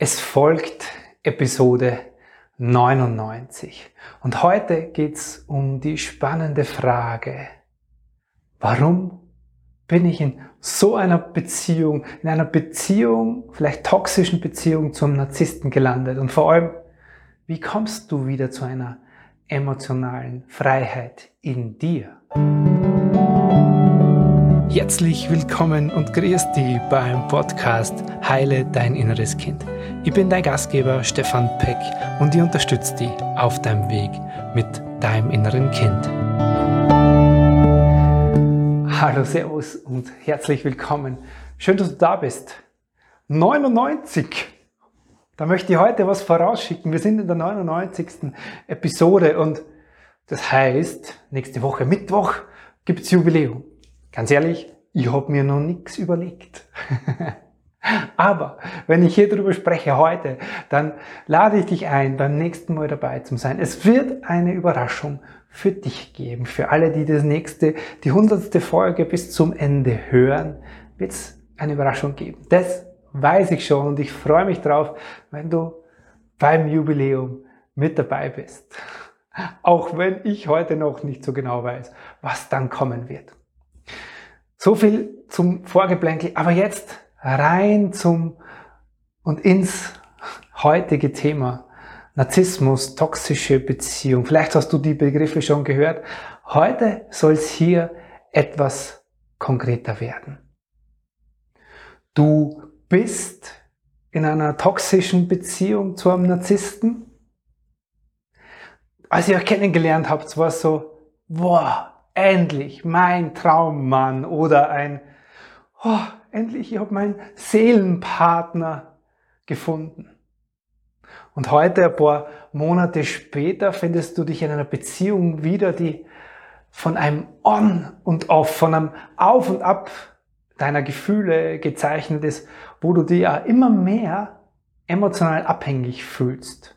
Es folgt Episode 99 und heute geht's um die spannende Frage, warum bin ich in so einer Beziehung, in einer Beziehung, vielleicht toxischen Beziehung zum Narzissten gelandet und vor allem, wie kommst du wieder zu einer emotionalen Freiheit in dir? Herzlich willkommen und grüß dich beim Podcast Heile dein inneres Kind. Ich bin dein Gastgeber Stefan Peck und ich unterstütze dich auf deinem Weg mit deinem inneren Kind. Hallo, Servus und herzlich willkommen. Schön, dass du da bist. 99. Da möchte ich heute was vorausschicken. Wir sind in der 99. Episode und das heißt, nächste Woche Mittwoch gibt es Jubiläum. Ganz ehrlich, ich habe mir noch nichts überlegt. Aber wenn ich hier drüber spreche heute, dann lade ich dich ein, beim nächsten Mal dabei zu sein. Es wird eine Überraschung für dich geben. Für alle, die das nächste, die hundertste Folge bis zum Ende hören, wird es eine Überraschung geben. Das weiß ich schon und ich freue mich drauf, wenn du beim Jubiläum mit dabei bist. Auch wenn ich heute noch nicht so genau weiß, was dann kommen wird. So viel zum Vorgeplänkel, aber jetzt rein zum und ins heutige Thema. Narzissmus, toxische Beziehung. Vielleicht hast du die Begriffe schon gehört. Heute soll es hier etwas konkreter werden. Du bist in einer toxischen Beziehung zu einem Narzissten. Als ich euch kennengelernt habt, war es so, boah, endlich mein Traummann oder ein, oh, endlich, ich habe meinen Seelenpartner gefunden. Und heute, ein paar Monate später, findest du dich in einer Beziehung wieder, die von einem On und Off, von einem Auf und Ab deiner Gefühle gezeichnet ist, wo du dich ja immer mehr emotional abhängig fühlst.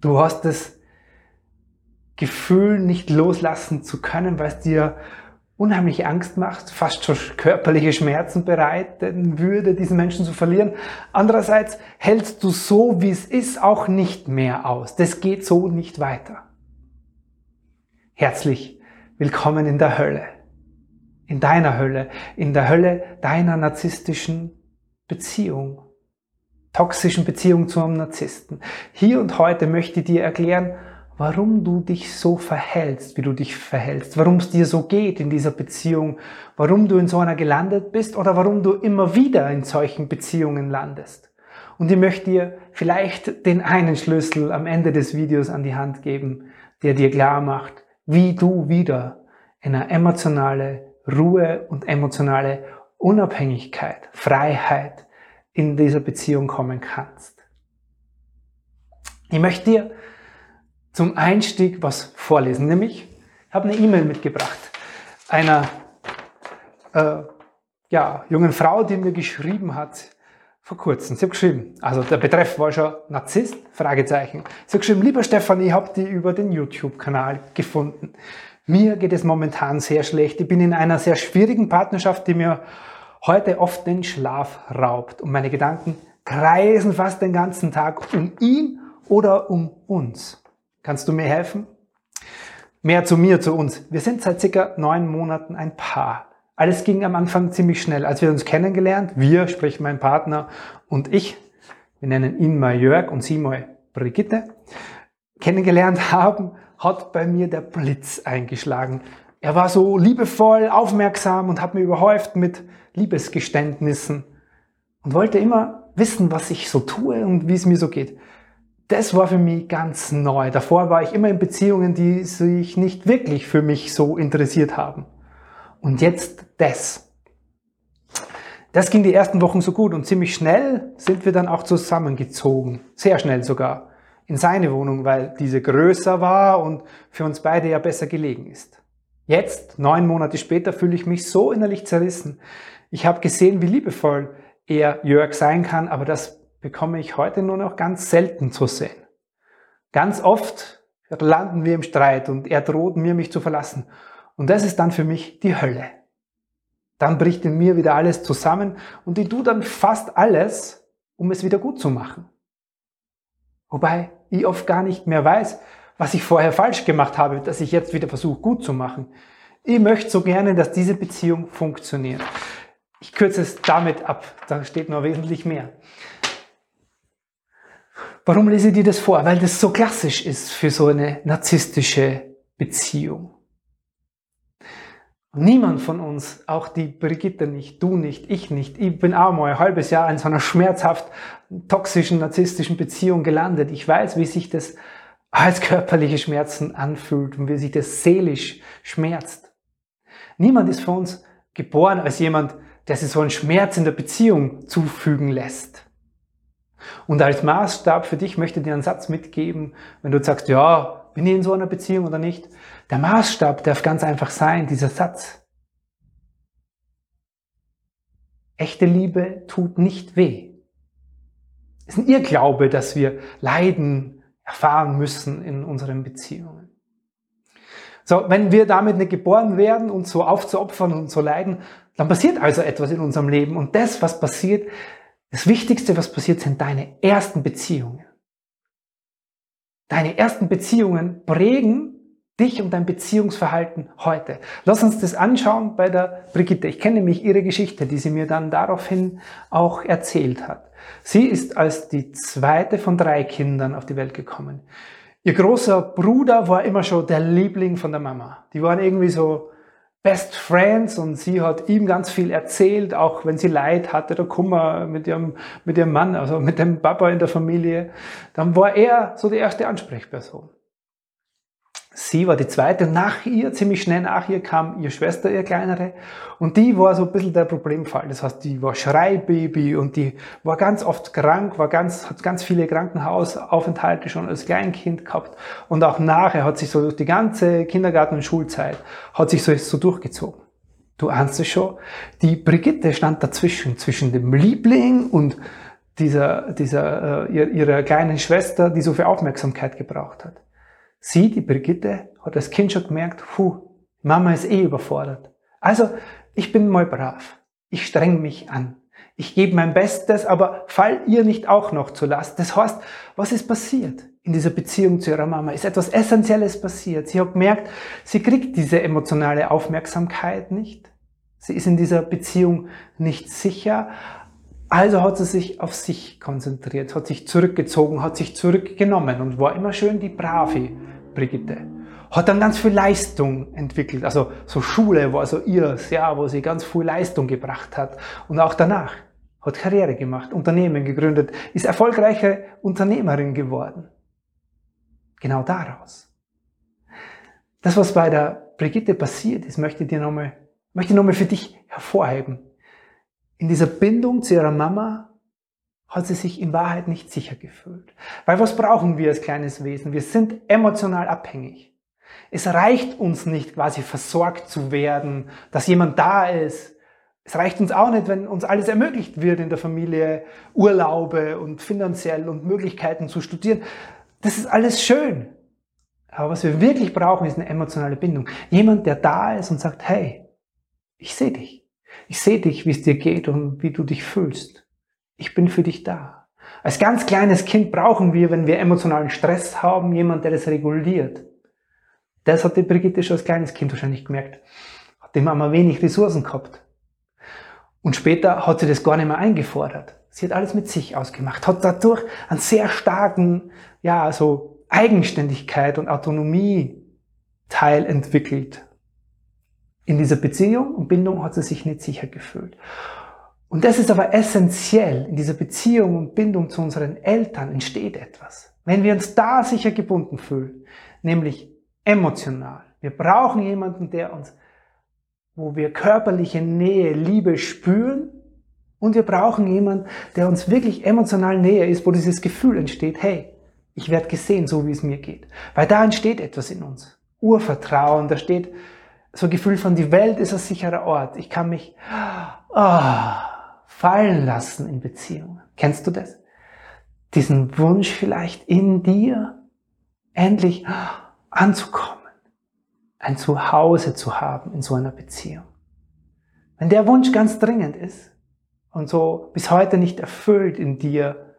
Du hast das Gefühl nicht loslassen zu können, weil es dir unheimlich Angst macht, fast schon körperliche Schmerzen bereiten würde, diesen Menschen zu verlieren. Andererseits hältst du so, wie es ist, auch nicht mehr aus. Das geht so nicht weiter. Herzlich willkommen in der Hölle. In deiner Hölle. In der Hölle deiner narzisstischen Beziehung. Toxischen Beziehung zu einem Narzissten. Hier und heute möchte ich dir erklären, warum du dich so verhältst, wie du dich verhältst, warum es dir so geht in dieser Beziehung, warum du in so einer gelandet bist oder warum du immer wieder in solchen Beziehungen landest. Und ich möchte dir vielleicht den einen Schlüssel am Ende des Videos an die Hand geben, der dir klar macht, wie du wieder in eine emotionale Ruhe und emotionale Unabhängigkeit, Freiheit in dieser Beziehung kommen kannst. Ich möchte dir zum Einstieg was vorlesen. Nämlich, ich habe eine E-Mail mitgebracht einer äh, ja, jungen Frau, die mir geschrieben hat vor kurzem. Sie hat geschrieben, also der Betreff war schon Narzisst, Fragezeichen. Sie hat geschrieben, lieber Stefan, ich habe die über den YouTube-Kanal gefunden. Mir geht es momentan sehr schlecht. Ich bin in einer sehr schwierigen Partnerschaft, die mir heute oft den Schlaf raubt. Und meine Gedanken kreisen fast den ganzen Tag um ihn oder um uns. Kannst du mir helfen? Mehr zu mir, zu uns. Wir sind seit circa neun Monaten ein Paar. Alles ging am Anfang ziemlich schnell. Als wir uns kennengelernt, wir, sprich mein Partner und ich, wir nennen ihn mal Jörg und sie mal Brigitte, kennengelernt haben, hat bei mir der Blitz eingeschlagen. Er war so liebevoll, aufmerksam und hat mir überhäuft mit Liebesgeständnissen und wollte immer wissen, was ich so tue und wie es mir so geht das war für mich ganz neu. Davor war ich immer in Beziehungen, die sich nicht wirklich für mich so interessiert haben. Und jetzt das. Das ging die ersten Wochen so gut und ziemlich schnell sind wir dann auch zusammengezogen. Sehr schnell sogar. In seine Wohnung, weil diese größer war und für uns beide ja besser gelegen ist. Jetzt, neun Monate später, fühle ich mich so innerlich zerrissen. Ich habe gesehen, wie liebevoll er Jörg sein kann, aber das bekomme ich heute nur noch ganz selten zu sehen. Ganz oft landen wir im Streit und er droht mir, mich zu verlassen. Und das ist dann für mich die Hölle. Dann bricht in mir wieder alles zusammen und ich tue dann fast alles, um es wieder gut zu machen. Wobei ich oft gar nicht mehr weiß, was ich vorher falsch gemacht habe, dass ich jetzt wieder versuche gut zu machen. Ich möchte so gerne, dass diese Beziehung funktioniert. Ich kürze es damit ab, da steht noch wesentlich mehr. Warum lese ich dir das vor? Weil das so klassisch ist für so eine narzisstische Beziehung. Niemand von uns, auch die Brigitte nicht, du nicht, ich nicht, ich bin auch mal ein halbes Jahr in so einer schmerzhaft toxischen, narzisstischen Beziehung gelandet. Ich weiß, wie sich das als körperliche Schmerzen anfühlt und wie sich das seelisch schmerzt. Niemand ist von uns geboren als jemand, der sich so einen Schmerz in der Beziehung zufügen lässt. Und als Maßstab für dich möchte ich dir einen Satz mitgeben, wenn du sagst, ja, bin ich in so einer Beziehung oder nicht? Der Maßstab darf ganz einfach sein, dieser Satz. Echte Liebe tut nicht weh. Es ist ein Irrglaube, dass wir Leiden erfahren müssen in unseren Beziehungen. So, wenn wir damit nicht geboren werden, uns so aufzuopfern und so leiden, dann passiert also etwas in unserem Leben. Und das, was passiert, das Wichtigste, was passiert, sind deine ersten Beziehungen. Deine ersten Beziehungen prägen dich und dein Beziehungsverhalten heute. Lass uns das anschauen bei der Brigitte. Ich kenne nämlich ihre Geschichte, die sie mir dann daraufhin auch erzählt hat. Sie ist als die zweite von drei Kindern auf die Welt gekommen. Ihr großer Bruder war immer schon der Liebling von der Mama. Die waren irgendwie so Best Friends und sie hat ihm ganz viel erzählt, auch wenn sie Leid hatte, der Kummer mit ihrem, mit ihrem Mann, also mit dem Papa in der Familie. Dann war er so die erste Ansprechperson. Sie war die zweite. Nach ihr, ziemlich schnell nach ihr, kam ihre Schwester, ihr kleinere. Und die war so ein bisschen der Problemfall. Das heißt, die war Schreibaby und die war ganz oft krank, war ganz, hat ganz viele Krankenhausaufenthalte schon als Kleinkind gehabt. Und auch nachher hat sich so durch die ganze Kindergarten- und Schulzeit, hat sich so, so durchgezogen. Du ahnst es schon. Die Brigitte stand dazwischen, zwischen dem Liebling und dieser, dieser, äh, ihrer kleinen Schwester, die so viel Aufmerksamkeit gebraucht hat. Sie, die Brigitte, hat als Kind schon gemerkt, puh, Mama ist eh überfordert. Also, ich bin mal brav. Ich streng mich an. Ich gebe mein Bestes, aber fall ihr nicht auch noch zu Last. Das heißt, was ist passiert in dieser Beziehung zu ihrer Mama? Ist etwas Essentielles passiert. Sie hat gemerkt, sie kriegt diese emotionale Aufmerksamkeit nicht. Sie ist in dieser Beziehung nicht sicher. Also hat sie sich auf sich konzentriert, hat sich zurückgezogen, hat sich zurückgenommen und war immer schön die brave Brigitte. Hat dann ganz viel Leistung entwickelt. Also so Schule war so ihres, ja, wo sie ganz viel Leistung gebracht hat. Und auch danach hat Karriere gemacht, Unternehmen gegründet, ist erfolgreiche Unternehmerin geworden. Genau daraus. Das, was bei der Brigitte passiert ist, möchte ich dir nochmal, möchte ich nochmal für dich hervorheben. In dieser Bindung zu ihrer Mama hat sie sich in Wahrheit nicht sicher gefühlt. Weil was brauchen wir als kleines Wesen? Wir sind emotional abhängig. Es reicht uns nicht quasi versorgt zu werden, dass jemand da ist. Es reicht uns auch nicht, wenn uns alles ermöglicht wird in der Familie, Urlaube und finanziell und Möglichkeiten zu studieren. Das ist alles schön. Aber was wir wirklich brauchen, ist eine emotionale Bindung. Jemand, der da ist und sagt, hey, ich sehe dich. Ich sehe dich, wie es dir geht und wie du dich fühlst. Ich bin für dich da. Als ganz kleines Kind brauchen wir, wenn wir emotionalen Stress haben, jemand, der das reguliert. Das hat die Brigitte schon als kleines Kind wahrscheinlich gemerkt. Hat die Mama wenig Ressourcen gehabt. Und später hat sie das gar nicht mehr eingefordert. Sie hat alles mit sich ausgemacht, hat dadurch einen sehr starken, ja, so Eigenständigkeit und Autonomie Teil entwickelt. In dieser Beziehung und Bindung hat sie sich nicht sicher gefühlt. Und das ist aber essentiell. In dieser Beziehung und Bindung zu unseren Eltern entsteht etwas. Wenn wir uns da sicher gebunden fühlen, nämlich emotional. Wir brauchen jemanden, der uns, wo wir körperliche Nähe, Liebe spüren. Und wir brauchen jemanden, der uns wirklich emotional näher ist, wo dieses Gefühl entsteht, hey, ich werde gesehen, so wie es mir geht. Weil da entsteht etwas in uns. Urvertrauen, da steht so ein Gefühl von, die Welt ist ein sicherer Ort. Ich kann mich, oh, fallen lassen in Beziehungen. Kennst du das? Diesen Wunsch vielleicht in dir, endlich anzukommen, ein Zuhause zu haben in so einer Beziehung. Wenn der Wunsch ganz dringend ist, und so bis heute nicht erfüllt in dir,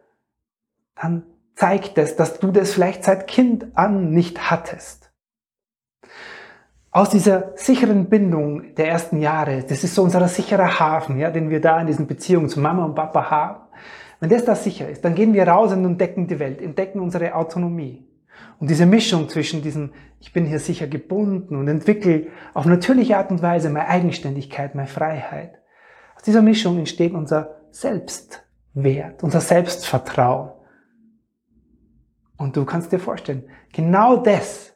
dann zeigt es, dass du das vielleicht seit Kind an nicht hattest. Aus dieser sicheren Bindung der ersten Jahre, das ist so unser sicherer Hafen, ja, den wir da in diesen Beziehungen zu Mama und Papa haben. Wenn das da sicher ist, dann gehen wir raus und entdecken die Welt, entdecken unsere Autonomie. Und diese Mischung zwischen diesem, ich bin hier sicher gebunden und entwickle auf natürliche Art und Weise meine Eigenständigkeit, meine Freiheit. Aus dieser Mischung entsteht unser Selbstwert, unser Selbstvertrauen. Und du kannst dir vorstellen, genau das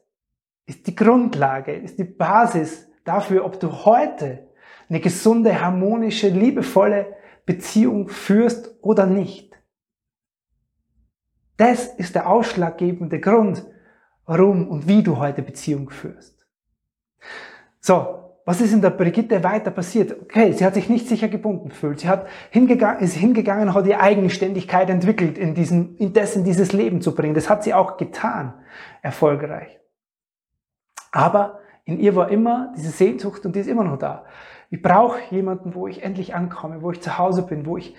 ist die Grundlage, ist die Basis dafür, ob du heute eine gesunde, harmonische, liebevolle Beziehung führst oder nicht. Das ist der ausschlaggebende Grund, warum und wie du heute Beziehung führst. So, was ist in der Brigitte weiter passiert? Okay, sie hat sich nicht sicher gebunden gefühlt. Sie hat hingegangen, ist hingegangen, hat die Eigenständigkeit entwickelt, in diesen, in dessen dieses Leben zu bringen. Das hat sie auch getan, erfolgreich. Aber in ihr war immer diese Sehnsucht und die ist immer noch da. Ich brauche jemanden, wo ich endlich ankomme, wo ich zu Hause bin, wo ich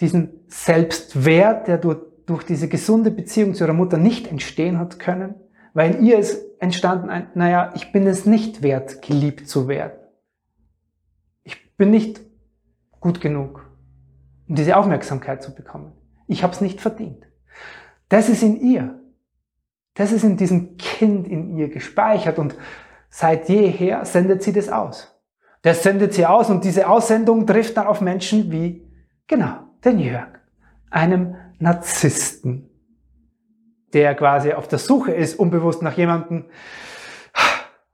diesen Selbstwert, der durch, durch diese gesunde Beziehung zu ihrer Mutter nicht entstehen hat können, weil in ihr ist entstanden ein, naja, ich bin es nicht wert, geliebt zu werden. Ich bin nicht gut genug, um diese Aufmerksamkeit zu bekommen. Ich habe es nicht verdient. Das ist in ihr. Das ist in diesem Kind in ihr gespeichert und seit jeher sendet sie das aus. Das sendet sie aus und diese Aussendung trifft dann auf Menschen wie, genau, den Jörg, einem Narzissten, der quasi auf der Suche ist, unbewusst nach jemandem,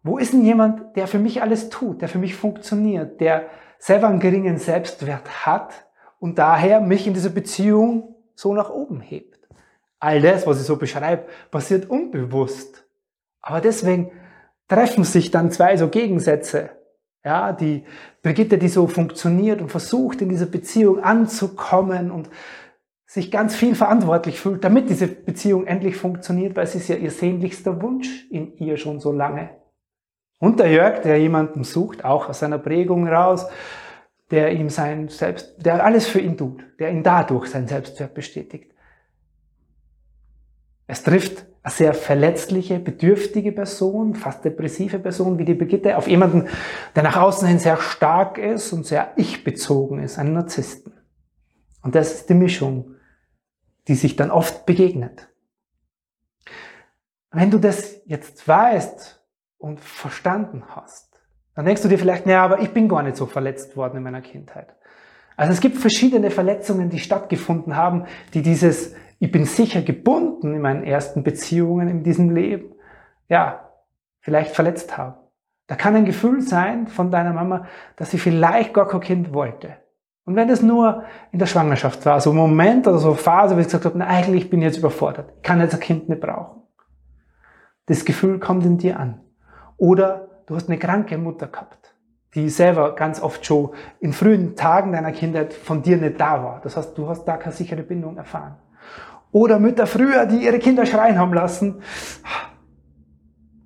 wo ist denn jemand, der für mich alles tut, der für mich funktioniert, der selber einen geringen Selbstwert hat und daher mich in dieser Beziehung so nach oben hebt. All das, was ich so beschreibe, passiert unbewusst. Aber deswegen treffen sich dann zwei so Gegensätze. Ja, die Brigitte, die so funktioniert und versucht, in dieser Beziehung anzukommen und sich ganz viel verantwortlich fühlt, damit diese Beziehung endlich funktioniert, weil es ist ja ihr sehnlichster Wunsch in ihr schon so lange. Und der Jörg, der jemanden sucht, auch aus seiner Prägung raus, der ihm sein Selbst, der alles für ihn tut, der ihn dadurch sein Selbstwert bestätigt. Es trifft eine sehr verletzliche, bedürftige Person, fast depressive Person wie die Brigitte, auf jemanden, der nach außen hin sehr stark ist und sehr ich-bezogen ist, einen Narzissten. Und das ist die Mischung, die sich dann oft begegnet. Wenn du das jetzt weißt und verstanden hast, dann denkst du dir vielleicht, naja, aber ich bin gar nicht so verletzt worden in meiner Kindheit. Also es gibt verschiedene Verletzungen, die stattgefunden haben, die dieses, ich bin sicher gebunden in meinen ersten Beziehungen in diesem Leben, ja, vielleicht verletzt haben. Da kann ein Gefühl sein von deiner Mama, dass sie vielleicht gar kein Kind wollte. Und wenn das nur in der Schwangerschaft war, so ein Moment oder so eine Phase, wo ich gesagt habe, na, eigentlich bin ich jetzt überfordert, ich kann jetzt ein Kind nicht brauchen. Das Gefühl kommt in dir an. Oder du hast eine kranke Mutter gehabt, die selber ganz oft schon in frühen Tagen deiner Kindheit von dir nicht da war. Das heißt, du hast da keine sichere Bindung erfahren. Oder Mütter früher, die ihre Kinder schreien haben lassen.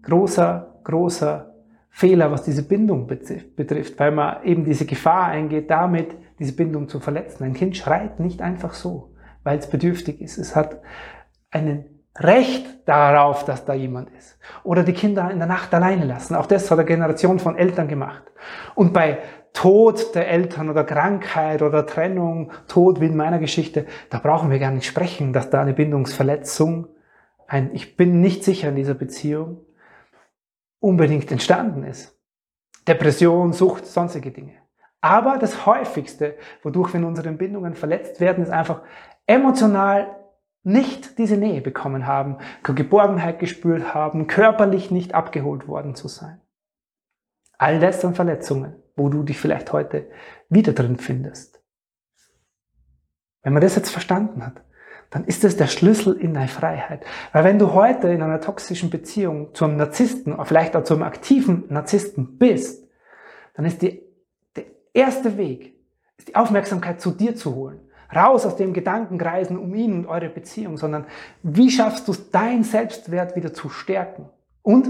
Großer, großer Fehler, was diese Bindung betrifft, weil man eben diese Gefahr eingeht, damit diese Bindung zu verletzen. Ein Kind schreit nicht einfach so, weil es bedürftig ist. Es hat ein Recht darauf, dass da jemand ist. Oder die Kinder in der Nacht alleine lassen. Auch das hat eine Generation von Eltern gemacht. Und bei Tod der Eltern oder Krankheit oder Trennung, Tod wie in meiner Geschichte, da brauchen wir gar nicht sprechen, dass da eine Bindungsverletzung, ein Ich bin nicht sicher in dieser Beziehung, unbedingt entstanden ist. Depression, Sucht, sonstige Dinge. Aber das häufigste, wodurch wir in unseren Bindungen verletzt werden, ist einfach emotional nicht diese Nähe bekommen haben, Geborgenheit gespürt haben, körperlich nicht abgeholt worden zu sein. All das sind Verletzungen, wo du dich vielleicht heute wieder drin findest. Wenn man das jetzt verstanden hat, dann ist das der Schlüssel in deine Freiheit. Weil wenn du heute in einer toxischen Beziehung zum Narzissten, vielleicht auch zum aktiven Narzissten bist, dann ist die erste Weg ist die Aufmerksamkeit zu dir zu holen. Raus aus dem Gedankenkreisen um ihn und eure Beziehung, sondern wie schaffst du es, dein Selbstwert wieder zu stärken? Und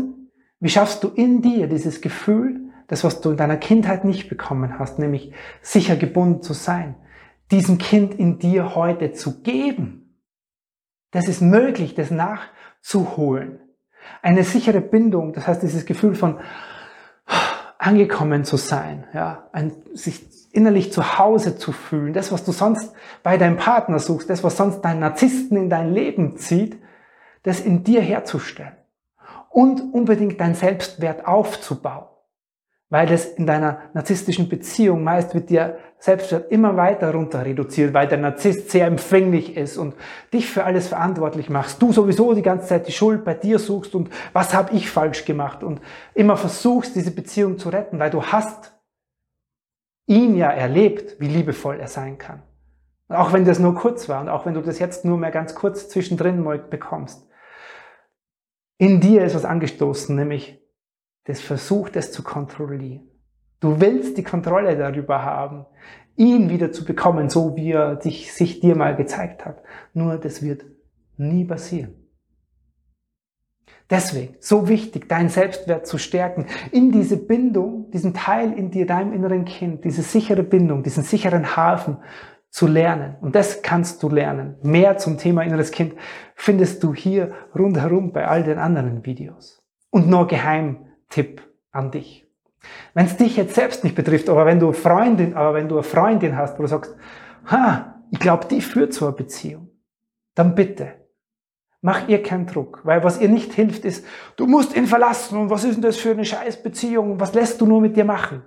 wie schaffst du in dir dieses Gefühl, das was du in deiner Kindheit nicht bekommen hast, nämlich sicher gebunden zu sein, diesem Kind in dir heute zu geben. Das ist möglich, das nachzuholen. Eine sichere Bindung, das heißt dieses Gefühl von angekommen zu sein, ja, ein, sich innerlich zu Hause zu fühlen, das, was du sonst bei deinem Partner suchst, das, was sonst deinen Narzissten in dein Leben zieht, das in dir herzustellen. Und unbedingt dein Selbstwert aufzubauen weil das in deiner narzisstischen Beziehung meist wird dir Selbstwert immer weiter runter reduziert, weil der Narzisst sehr empfänglich ist und dich für alles verantwortlich machst. Du sowieso die ganze Zeit die Schuld bei dir suchst und was habe ich falsch gemacht und immer versuchst, diese Beziehung zu retten, weil du hast ihn ja erlebt, wie liebevoll er sein kann. Und auch wenn das nur kurz war und auch wenn du das jetzt nur mehr ganz kurz zwischendrin bekommst. In dir ist was angestoßen, nämlich das versucht es zu kontrollieren. Du willst die Kontrolle darüber haben, ihn wieder zu bekommen, so wie er sich, sich dir mal gezeigt hat. Nur das wird nie passieren. Deswegen, so wichtig, deinen Selbstwert zu stärken, in diese Bindung, diesen Teil in dir, deinem inneren Kind, diese sichere Bindung, diesen sicheren Hafen zu lernen. Und das kannst du lernen. Mehr zum Thema inneres Kind findest du hier rundherum bei all den anderen Videos. Und nur geheim Tipp an dich. Wenn es dich jetzt selbst nicht betrifft, aber wenn du Freundin, aber wenn du eine Freundin hast, wo du sagst, ha, ich glaube, die führt zu einer Beziehung, dann bitte, mach ihr keinen Druck, weil was ihr nicht hilft ist, du musst ihn verlassen und was ist denn das für eine Scheißbeziehung was lässt du nur mit dir machen?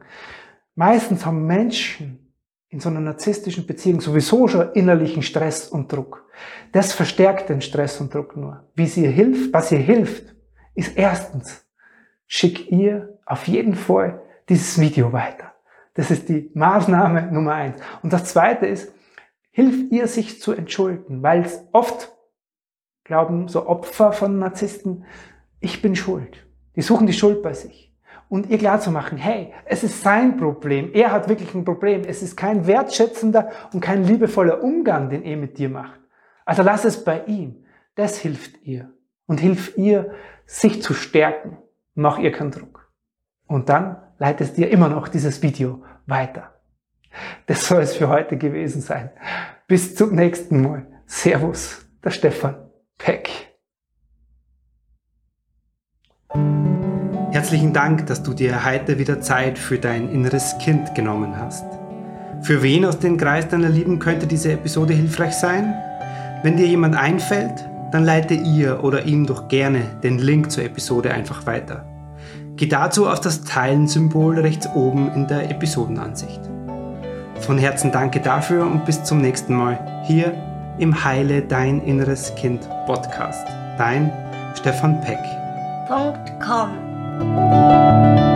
Meistens haben Menschen in so einer narzisstischen Beziehung sowieso schon innerlichen Stress und Druck. Das verstärkt den Stress und Druck nur. Wie sie hilft, was ihr hilft, ist erstens schick ihr auf jeden Fall dieses Video weiter. Das ist die Maßnahme Nummer eins. Und das zweite ist, hilf ihr sich zu entschulden, weil es oft glauben so Opfer von Narzissten, ich bin schuld. Die suchen die Schuld bei sich. Und ihr klar zu machen, hey, es ist sein Problem. Er hat wirklich ein Problem. Es ist kein wertschätzender und kein liebevoller Umgang, den er mit dir macht. Also lass es bei ihm. Das hilft ihr. Und hilft ihr, sich zu stärken mach ihr keinen Druck. Und dann leitest dir immer noch dieses Video weiter. Das soll es für heute gewesen sein. Bis zum nächsten Mal. Servus, der Stefan Peck. Herzlichen Dank, dass du dir heute wieder Zeit für dein inneres Kind genommen hast. Für wen aus dem Kreis deiner Lieben könnte diese Episode hilfreich sein? Wenn dir jemand einfällt, dann leite ihr oder ihm doch gerne den Link zur Episode einfach weiter. Geh dazu auf das Teilen-Symbol rechts oben in der Episodenansicht. Von Herzen danke dafür und bis zum nächsten Mal hier im Heile Dein Inneres Kind Podcast. Dein Stefan Peck. .com